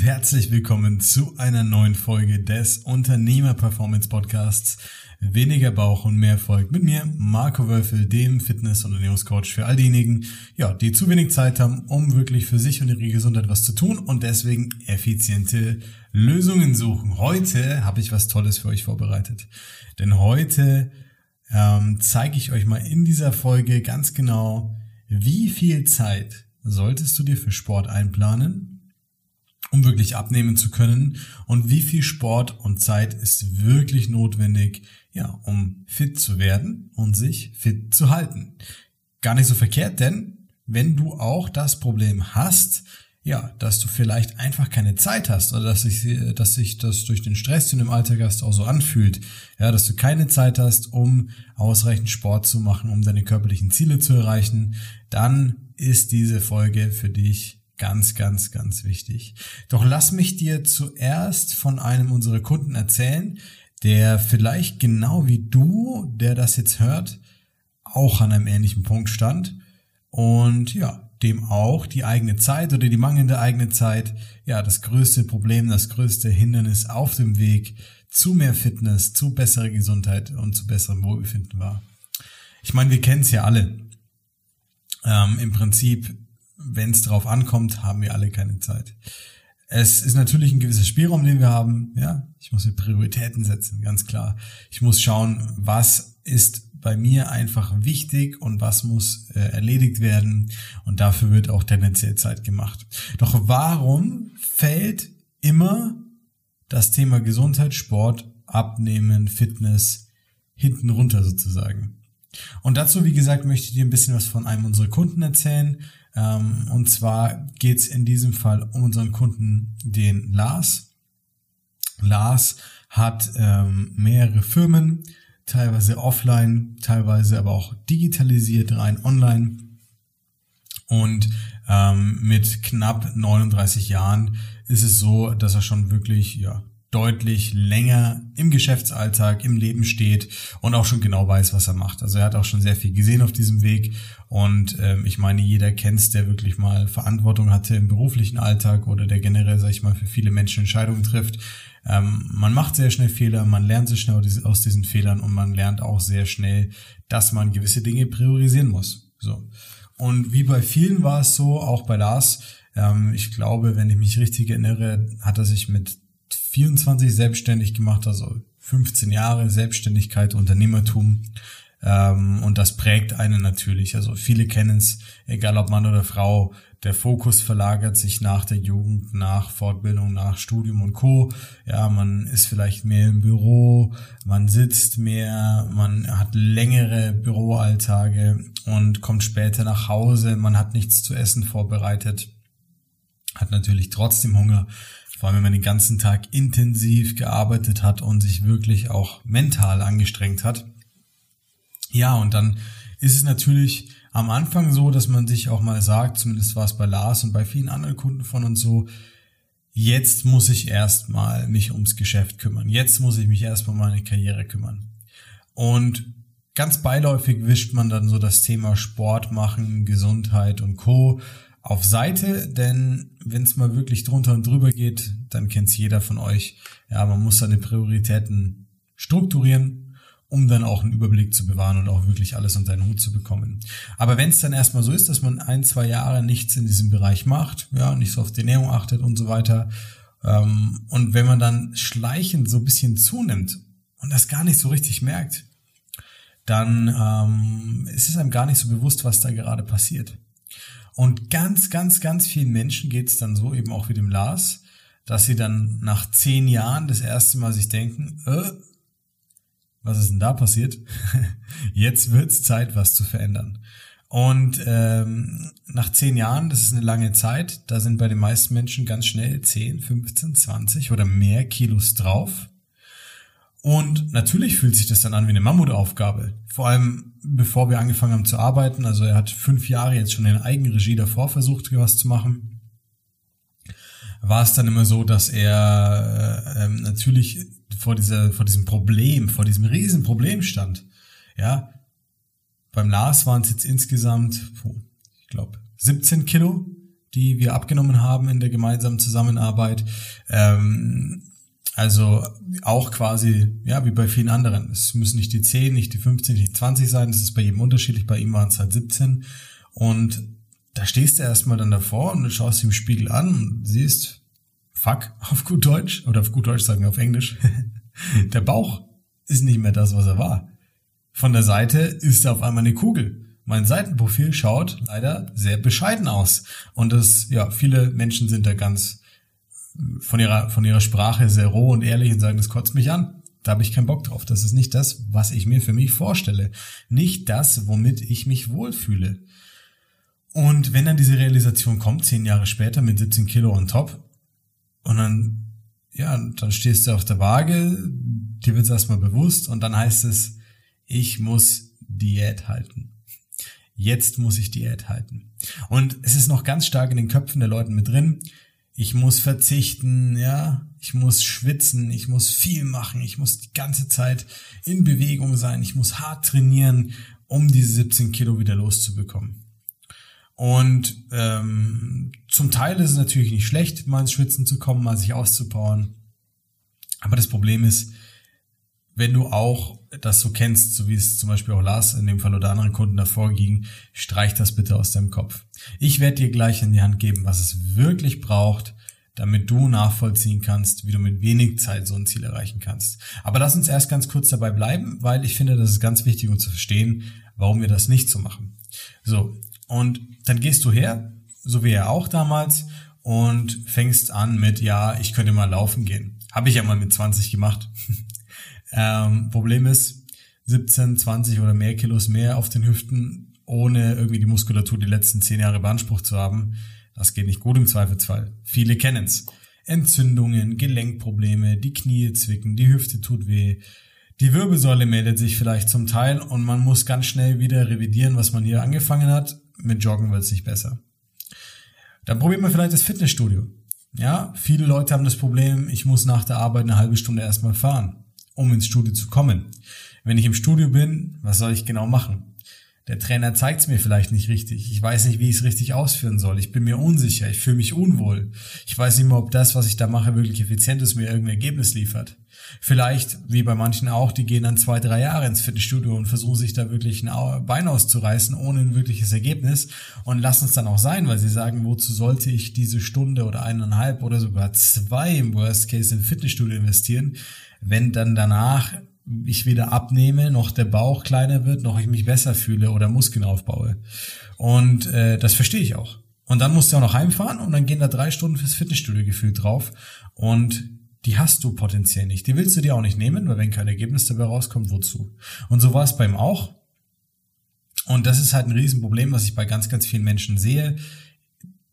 und herzlich willkommen zu einer neuen Folge des Unternehmer Performance Podcasts. Weniger Bauch und mehr Erfolg mit mir, Marco Wölfel, dem Fitness- und Ernährungscoach für all diejenigen, ja, die zu wenig Zeit haben, um wirklich für sich und ihre Gesundheit was zu tun und deswegen effiziente Lösungen suchen. Heute habe ich was Tolles für euch vorbereitet. Denn heute ähm, zeige ich euch mal in dieser Folge ganz genau, wie viel Zeit solltest du dir für Sport einplanen, um wirklich abnehmen zu können und wie viel Sport und Zeit ist wirklich notwendig, ja, um fit zu werden und sich fit zu halten. Gar nicht so verkehrt, denn wenn du auch das Problem hast, ja, dass du vielleicht einfach keine Zeit hast oder dass sich, dass sich das durch den Stress, den du im Alltag hast, auch so anfühlt. Ja, dass du keine Zeit hast, um ausreichend Sport zu machen, um deine körperlichen Ziele zu erreichen, dann ist diese Folge für dich ganz, ganz, ganz wichtig. Doch lass mich dir zuerst von einem unserer Kunden erzählen, der vielleicht genau wie du, der das jetzt hört, auch an einem ähnlichen Punkt stand und ja, dem auch die eigene Zeit oder die mangelnde eigene Zeit, ja, das größte Problem, das größte Hindernis auf dem Weg zu mehr Fitness, zu besserer Gesundheit und zu besserem Wohlbefinden war. Ich meine, wir kennen es ja alle. Ähm, Im Prinzip, wenn es drauf ankommt, haben wir alle keine Zeit. Es ist natürlich ein gewisser Spielraum, den wir haben. Ja, ich muss mir Prioritäten setzen, ganz klar. Ich muss schauen, was ist bei mir einfach wichtig und was muss äh, erledigt werden. Und dafür wird auch tendenziell Zeit gemacht. Doch warum fällt immer das Thema Gesundheit, Sport, Abnehmen, Fitness hinten runter sozusagen? Und dazu, wie gesagt, möchte ich dir ein bisschen was von einem unserer Kunden erzählen. Ähm, und zwar geht es in diesem Fall um unseren Kunden, den Lars. Lars hat ähm, mehrere Firmen, teilweise offline, teilweise aber auch digitalisiert, rein online. Und ähm, mit knapp 39 Jahren ist es so, dass er schon wirklich ja, deutlich länger im Geschäftsalltag, im Leben steht und auch schon genau weiß, was er macht. Also er hat auch schon sehr viel gesehen auf diesem Weg und ähm, ich meine, jeder kennt der wirklich mal Verantwortung hatte im beruflichen Alltag oder der generell, sag ich mal, für viele Menschen Entscheidungen trifft. Ähm, man macht sehr schnell Fehler, man lernt sehr schnell aus diesen Fehlern und man lernt auch sehr schnell, dass man gewisse Dinge priorisieren muss. So. Und wie bei vielen war es so, auch bei Lars, ähm, ich glaube, wenn ich mich richtig erinnere, hat er sich mit 24 selbstständig gemacht, also 15 Jahre Selbstständigkeit, Unternehmertum. Ähm, und das prägt einen natürlich. Also viele kennen es, egal ob Mann oder Frau, der Fokus verlagert sich nach der Jugend, nach Fortbildung, nach Studium und Co. Ja, man ist vielleicht mehr im Büro, man sitzt mehr, man hat längere Büroalltage und kommt später nach Hause, man hat nichts zu essen vorbereitet, hat natürlich trotzdem Hunger vor allem wenn man den ganzen Tag intensiv gearbeitet hat und sich wirklich auch mental angestrengt hat. Ja, und dann ist es natürlich am Anfang so, dass man sich auch mal sagt, zumindest war es bei Lars und bei vielen anderen Kunden von uns so, jetzt muss ich erstmal mich ums Geschäft kümmern. Jetzt muss ich mich erstmal um meine Karriere kümmern. Und ganz beiläufig wischt man dann so das Thema Sport machen, Gesundheit und Co auf Seite, denn wenn es mal wirklich drunter und drüber geht, dann kennt's jeder von euch. Ja, man muss seine Prioritäten strukturieren, um dann auch einen Überblick zu bewahren und auch wirklich alles unter einen Hut zu bekommen. Aber wenn es dann erstmal so ist, dass man ein, zwei Jahre nichts in diesem Bereich macht, ja, nicht so auf die Ernährung achtet und so weiter, ähm, und wenn man dann schleichend so ein bisschen zunimmt und das gar nicht so richtig merkt, dann ähm, ist es einem gar nicht so bewusst, was da gerade passiert. Und ganz, ganz, ganz vielen Menschen geht es dann so, eben auch wie dem Lars, dass sie dann nach zehn Jahren das erste Mal sich denken, äh, was ist denn da passiert? Jetzt wird's Zeit, was zu verändern. Und ähm, nach zehn Jahren, das ist eine lange Zeit, da sind bei den meisten Menschen ganz schnell 10, 15, 20 oder mehr Kilos drauf. Und natürlich fühlt sich das dann an wie eine Mammutaufgabe. Vor allem bevor wir angefangen haben zu arbeiten. Also er hat fünf Jahre jetzt schon in Eigenregie davor versucht, was zu machen. War es dann immer so, dass er äh, ähm, natürlich vor dieser, vor diesem Problem, vor diesem riesen Problem stand. Ja, beim Lars waren es jetzt insgesamt, ich glaube, 17 Kilo, die wir abgenommen haben in der gemeinsamen Zusammenarbeit. Ähm, also auch quasi, ja, wie bei vielen anderen. Es müssen nicht die 10, nicht die 15, nicht die 20 sein. Das ist bei jedem unterschiedlich. Bei ihm waren es halt 17. Und da stehst du erstmal dann davor und du schaust im Spiegel an und siehst, fuck, auf gut Deutsch, oder auf gut Deutsch sagen wir auf Englisch, der Bauch ist nicht mehr das, was er war. Von der Seite ist er auf einmal eine Kugel. Mein Seitenprofil schaut leider sehr bescheiden aus. Und das, ja, viele Menschen sind da ganz von ihrer, von ihrer Sprache sehr roh und ehrlich und sagen, das kotzt mich an. Da habe ich keinen Bock drauf. Das ist nicht das, was ich mir für mich vorstelle. Nicht das, womit ich mich wohlfühle. Und wenn dann diese Realisation kommt, zehn Jahre später mit 17 Kilo on top, und dann, ja, dann stehst du auf der Waage, dir wird es erstmal bewusst und dann heißt es, ich muss Diät halten. Jetzt muss ich Diät halten. Und es ist noch ganz stark in den Köpfen der Leute mit drin. Ich muss verzichten, ja, ich muss schwitzen, ich muss viel machen, ich muss die ganze Zeit in Bewegung sein, ich muss hart trainieren, um diese 17 Kilo wieder loszubekommen. Und ähm, zum Teil ist es natürlich nicht schlecht, mal ins Schwitzen zu kommen, mal sich auszubauen. Aber das Problem ist, wenn du auch das so kennst, so wie es zum Beispiel auch Lars in dem Fall oder anderen Kunden davor ging, streich das bitte aus deinem Kopf. Ich werde dir gleich in die Hand geben, was es wirklich braucht, damit du nachvollziehen kannst, wie du mit wenig Zeit so ein Ziel erreichen kannst. Aber lass uns erst ganz kurz dabei bleiben, weil ich finde, das ist ganz wichtig, um zu verstehen, warum wir das nicht so machen. So, und dann gehst du her, so wie er auch damals, und fängst an mit, ja, ich könnte mal laufen gehen. Habe ich ja mal mit 20 gemacht. ähm, Problem ist, 17, 20 oder mehr Kilos mehr auf den Hüften, ohne irgendwie die Muskulatur die letzten 10 Jahre beansprucht zu haben, das geht nicht gut im Zweifelsfall. Viele kennen's. Entzündungen, Gelenkprobleme, die Knie zwicken, die Hüfte tut weh, die Wirbelsäule meldet sich vielleicht zum Teil und man muss ganz schnell wieder revidieren, was man hier angefangen hat mit Joggen wird es nicht besser. Dann probiert man vielleicht das Fitnessstudio. Ja, viele Leute haben das Problem, ich muss nach der Arbeit eine halbe Stunde erstmal fahren, um ins Studio zu kommen. Wenn ich im Studio bin, was soll ich genau machen? Der Trainer zeigt es mir vielleicht nicht richtig. Ich weiß nicht, wie ich es richtig ausführen soll. Ich bin mir unsicher. Ich fühle mich unwohl. Ich weiß nicht mehr, ob das, was ich da mache, wirklich effizient ist, mir irgendein Ergebnis liefert. Vielleicht, wie bei manchen auch, die gehen dann zwei, drei Jahre ins Fitnessstudio und versuchen sich da wirklich ein Bein auszureißen, ohne ein wirkliches Ergebnis und lassen es dann auch sein, weil sie sagen, wozu sollte ich diese Stunde oder eineinhalb oder sogar zwei im Worst Case im Fitnessstudio investieren, wenn dann danach ich wieder abnehme, noch der Bauch kleiner wird, noch ich mich besser fühle oder Muskeln aufbaue. Und äh, das verstehe ich auch. Und dann musst du auch noch heimfahren und dann gehen da drei Stunden fürs Fitnessstudio gefühlt drauf. Und die hast du potenziell nicht. Die willst du dir auch nicht nehmen, weil wenn kein Ergebnis dabei rauskommt, wozu? Und so war es beim auch. Und das ist halt ein Riesenproblem, was ich bei ganz, ganz vielen Menschen sehe,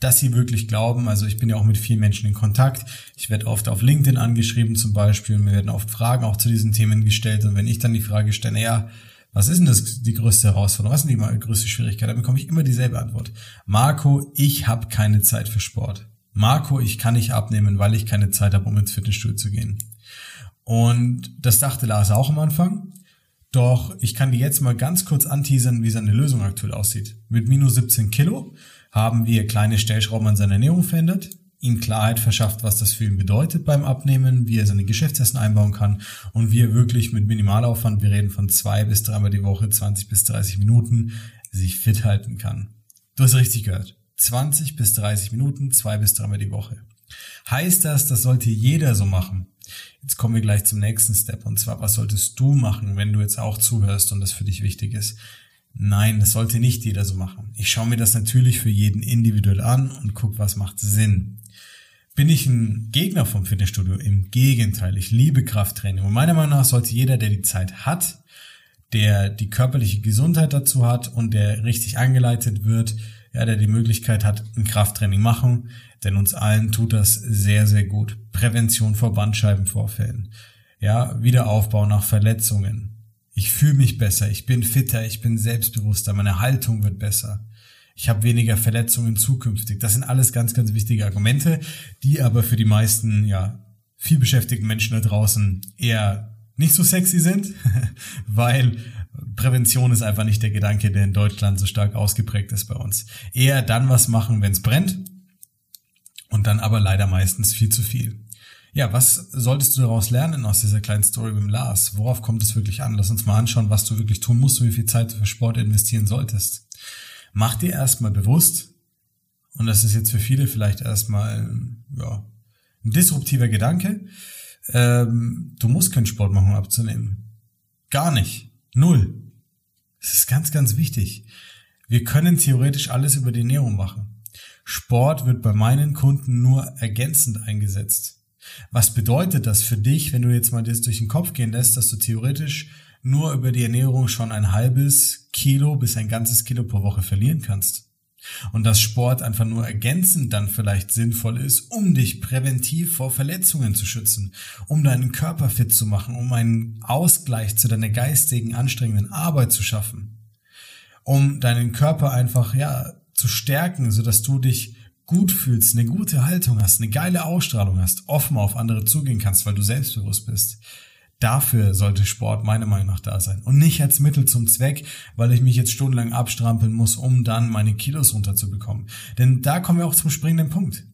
dass sie wirklich glauben, also ich bin ja auch mit vielen Menschen in Kontakt, ich werde oft auf LinkedIn angeschrieben zum Beispiel und mir werden oft Fragen auch zu diesen Themen gestellt und wenn ich dann die Frage stelle, naja, was ist denn das die größte Herausforderung, was ist denn die größte Schwierigkeit, dann bekomme ich immer dieselbe Antwort. Marco, ich habe keine Zeit für Sport. Marco, ich kann nicht abnehmen, weil ich keine Zeit habe, um ins Fitnessstudio zu gehen. Und das dachte Lars auch am Anfang. Doch ich kann dir jetzt mal ganz kurz anteasern, wie seine Lösung aktuell aussieht. Mit minus 17 Kilo haben wir kleine Stellschrauben an seiner Ernährung verändert, ihm Klarheit verschafft, was das für ihn bedeutet beim Abnehmen, wie er seine Geschäftsessen einbauen kann und wie er wirklich mit Minimalaufwand, wir reden von zwei bis dreimal die Woche, 20 bis 30 Minuten, sich fit halten kann. Du hast richtig gehört. 20 bis 30 Minuten, zwei bis dreimal die Woche. Heißt das, das sollte jeder so machen? Jetzt kommen wir gleich zum nächsten Step. Und zwar, was solltest du machen, wenn du jetzt auch zuhörst und das für dich wichtig ist? Nein, das sollte nicht jeder so machen. Ich schaue mir das natürlich für jeden individuell an und gucke, was macht Sinn. Bin ich ein Gegner vom Fitnessstudio? Im Gegenteil, ich liebe Krafttraining. Und meiner Meinung nach sollte jeder, der die Zeit hat, der die körperliche Gesundheit dazu hat und der richtig angeleitet wird, ja, der die Möglichkeit hat, ein Krafttraining machen, denn uns allen tut das sehr, sehr gut. Prävention vor Bandscheibenvorfällen, ja, Wiederaufbau nach Verletzungen. Ich fühle mich besser, ich bin fitter, ich bin selbstbewusster, meine Haltung wird besser. Ich habe weniger Verletzungen zukünftig. Das sind alles ganz, ganz wichtige Argumente, die aber für die meisten, ja, viel beschäftigten Menschen da draußen eher nicht so sexy sind, weil Prävention ist einfach nicht der Gedanke, der in Deutschland so stark ausgeprägt ist bei uns. Eher dann was machen, wenn es brennt Und dann aber leider meistens viel zu viel. Ja, was solltest du daraus lernen aus dieser kleinen Story mit dem Lars? Worauf kommt es wirklich an? Lass uns mal anschauen, was du wirklich tun musst und wie viel Zeit du für Sport investieren solltest. Mach dir erstmal bewusst, und das ist jetzt für viele vielleicht erstmal ja, ein disruptiver Gedanke, ähm, du musst keinen Sport machen, um abzunehmen. Gar nicht. Null. Das ist ganz, ganz wichtig. Wir können theoretisch alles über die Ernährung machen. Sport wird bei meinen Kunden nur ergänzend eingesetzt. Was bedeutet das für dich, wenn du jetzt mal das durch den Kopf gehen lässt, dass du theoretisch nur über die Ernährung schon ein halbes Kilo bis ein ganzes Kilo pro Woche verlieren kannst? Und dass Sport einfach nur ergänzend dann vielleicht sinnvoll ist, um dich präventiv vor Verletzungen zu schützen, um deinen Körper fit zu machen, um einen Ausgleich zu deiner geistigen, anstrengenden Arbeit zu schaffen, um deinen Körper einfach, ja, zu stärken, sodass du dich gut fühlst, eine gute Haltung hast, eine geile Ausstrahlung hast, offen auf andere zugehen kannst, weil du selbstbewusst bist. Dafür sollte Sport meiner Meinung nach da sein und nicht als Mittel zum Zweck, weil ich mich jetzt stundenlang abstrampeln muss, um dann meine Kilos runterzubekommen. Denn da kommen wir auch zum springenden Punkt.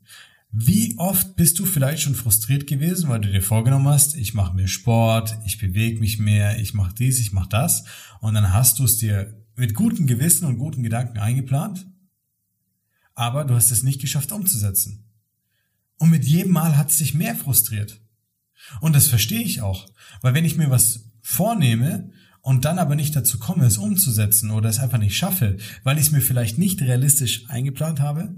Wie oft bist du vielleicht schon frustriert gewesen, weil du dir vorgenommen hast, ich mache mehr Sport, ich bewege mich mehr, ich mache dies, ich mache das und dann hast du es dir mit gutem Gewissen und guten Gedanken eingeplant, aber du hast es nicht geschafft umzusetzen. Und mit jedem Mal hat es dich mehr frustriert. Und das verstehe ich auch. Weil wenn ich mir was vornehme und dann aber nicht dazu komme, es umzusetzen oder es einfach nicht schaffe, weil ich es mir vielleicht nicht realistisch eingeplant habe,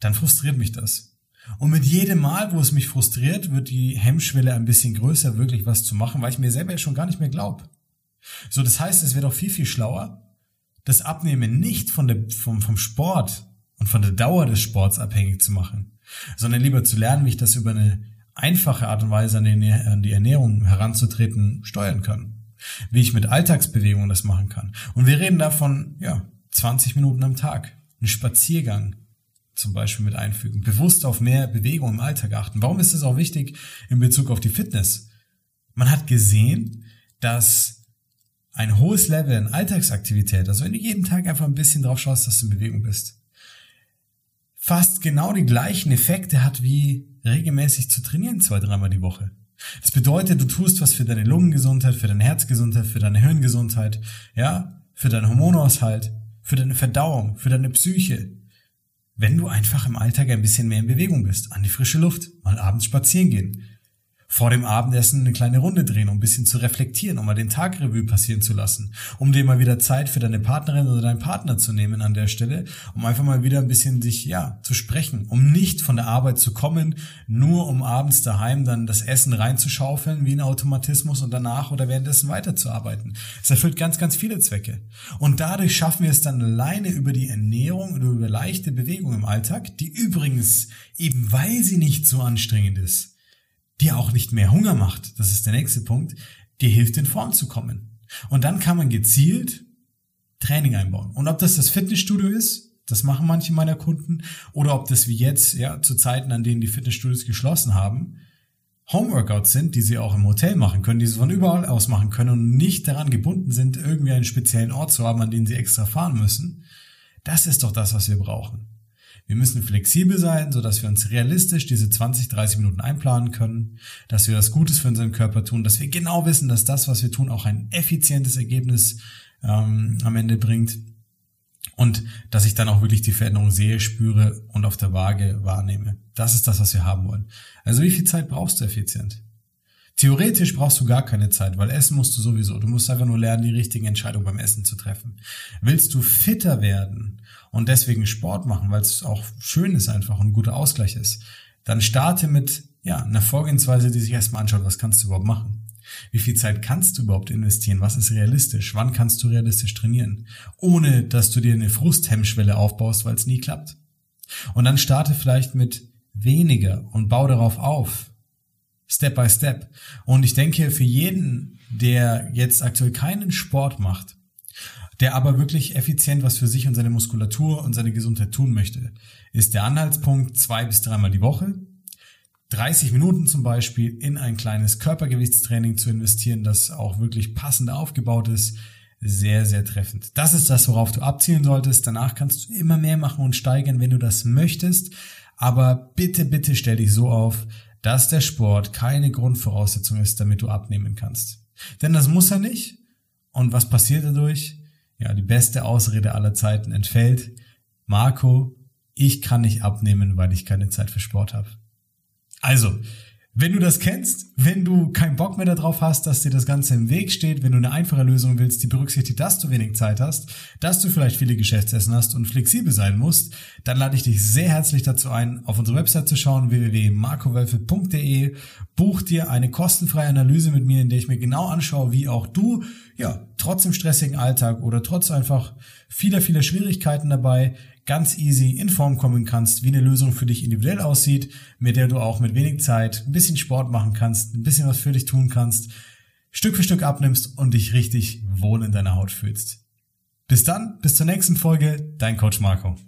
dann frustriert mich das. Und mit jedem Mal, wo es mich frustriert, wird die Hemmschwelle ein bisschen größer, wirklich was zu machen, weil ich mir selber schon gar nicht mehr glaube. So, das heißt, es wäre doch viel, viel schlauer, das Abnehmen nicht von der, vom, vom Sport und von der Dauer des Sports abhängig zu machen, sondern lieber zu lernen, wie ich das über eine einfache Art und Weise an die Ernährung heranzutreten steuern kann. Wie ich mit Alltagsbewegungen das machen kann. Und wir reden davon, ja, 20 Minuten am Tag. Ein Spaziergang zum Beispiel mit einfügen. Bewusst auf mehr Bewegung im Alltag achten. Warum ist es auch wichtig in Bezug auf die Fitness? Man hat gesehen, dass ein hohes Level an Alltagsaktivität, also wenn du jeden Tag einfach ein bisschen drauf schaust, dass du in Bewegung bist, fast genau die gleichen Effekte hat wie regelmäßig zu trainieren, zwei, dreimal die Woche. Das bedeutet, du tust was für deine Lungengesundheit, für deine Herzgesundheit, für deine Hirngesundheit, ja, für deinen Hormonaushalt, für deine Verdauung, für deine Psyche. Wenn du einfach im Alltag ein bisschen mehr in Bewegung bist, an die frische Luft, mal abends spazieren gehen, vor dem Abendessen eine kleine Runde drehen, um ein bisschen zu reflektieren, um mal den Tag Revue passieren zu lassen, um dir mal wieder Zeit für deine Partnerin oder deinen Partner zu nehmen an der Stelle, um einfach mal wieder ein bisschen dich, ja, zu sprechen, um nicht von der Arbeit zu kommen, nur um abends daheim dann das Essen reinzuschaufeln wie ein Automatismus und danach oder währenddessen weiterzuarbeiten. Es erfüllt ganz, ganz viele Zwecke. Und dadurch schaffen wir es dann alleine über die Ernährung oder über leichte Bewegung im Alltag, die übrigens, eben weil sie nicht so anstrengend ist, dir auch nicht mehr Hunger macht, das ist der nächste Punkt, dir hilft in Form zu kommen. Und dann kann man gezielt Training einbauen. Und ob das das Fitnessstudio ist, das machen manche meiner Kunden, oder ob das wie jetzt, ja, zu Zeiten, an denen die Fitnessstudios geschlossen haben, Homeworkouts sind, die sie auch im Hotel machen können, die sie von überall aus machen können und nicht daran gebunden sind, irgendwie einen speziellen Ort zu haben, an den sie extra fahren müssen. Das ist doch das, was wir brauchen. Wir müssen flexibel sein, so dass wir uns realistisch diese 20, 30 Minuten einplanen können, dass wir das Gutes für unseren Körper tun, dass wir genau wissen, dass das, was wir tun, auch ein effizientes Ergebnis ähm, am Ende bringt und dass ich dann auch wirklich die Veränderung sehe, spüre und auf der Waage wahrnehme. Das ist das, was wir haben wollen. Also wie viel Zeit brauchst du effizient? Theoretisch brauchst du gar keine Zeit, weil essen musst du sowieso. Du musst einfach nur lernen, die richtigen Entscheidungen beim Essen zu treffen. Willst du fitter werden und deswegen Sport machen, weil es auch schön ist einfach und ein guter Ausgleich ist, dann starte mit ja, einer Vorgehensweise, die sich erstmal anschaut, was kannst du überhaupt machen? Wie viel Zeit kannst du überhaupt investieren? Was ist realistisch? Wann kannst du realistisch trainieren? Ohne, dass du dir eine Frusthemmschwelle aufbaust, weil es nie klappt. Und dann starte vielleicht mit weniger und bau darauf auf. Step by Step. Und ich denke, für jeden, der jetzt aktuell keinen Sport macht, der aber wirklich effizient was für sich und seine Muskulatur und seine Gesundheit tun möchte, ist der Anhaltspunkt zwei bis dreimal die Woche. 30 Minuten zum Beispiel in ein kleines Körpergewichtstraining zu investieren, das auch wirklich passend aufgebaut ist, sehr, sehr treffend. Das ist das, worauf du abzielen solltest. Danach kannst du immer mehr machen und steigern, wenn du das möchtest. Aber bitte, bitte stell dich so auf, dass der Sport keine Grundvoraussetzung ist, damit du abnehmen kannst. Denn das muss er nicht. Und was passiert dadurch? Ja, die beste Ausrede aller Zeiten entfällt. Marco, ich kann nicht abnehmen, weil ich keine Zeit für Sport habe. Also, wenn du das kennst, wenn du keinen Bock mehr darauf hast, dass dir das Ganze im Weg steht, wenn du eine einfache Lösung willst, die berücksichtigt, dass du wenig Zeit hast, dass du vielleicht viele Geschäftsessen hast und flexibel sein musst, dann lade ich dich sehr herzlich dazu ein, auf unsere Website zu schauen, www.markowölfe.de. Buch dir eine kostenfreie Analyse mit mir, in der ich mir genau anschaue, wie auch du, ja, trotz dem stressigen Alltag oder trotz einfach vieler, vieler Schwierigkeiten dabei ganz easy in Form kommen kannst, wie eine Lösung für dich individuell aussieht, mit der du auch mit wenig Zeit ein bisschen Sport machen kannst, ein bisschen was für dich tun kannst, Stück für Stück abnimmst und dich richtig wohl in deiner Haut fühlst. Bis dann, bis zur nächsten Folge, dein Coach Marco.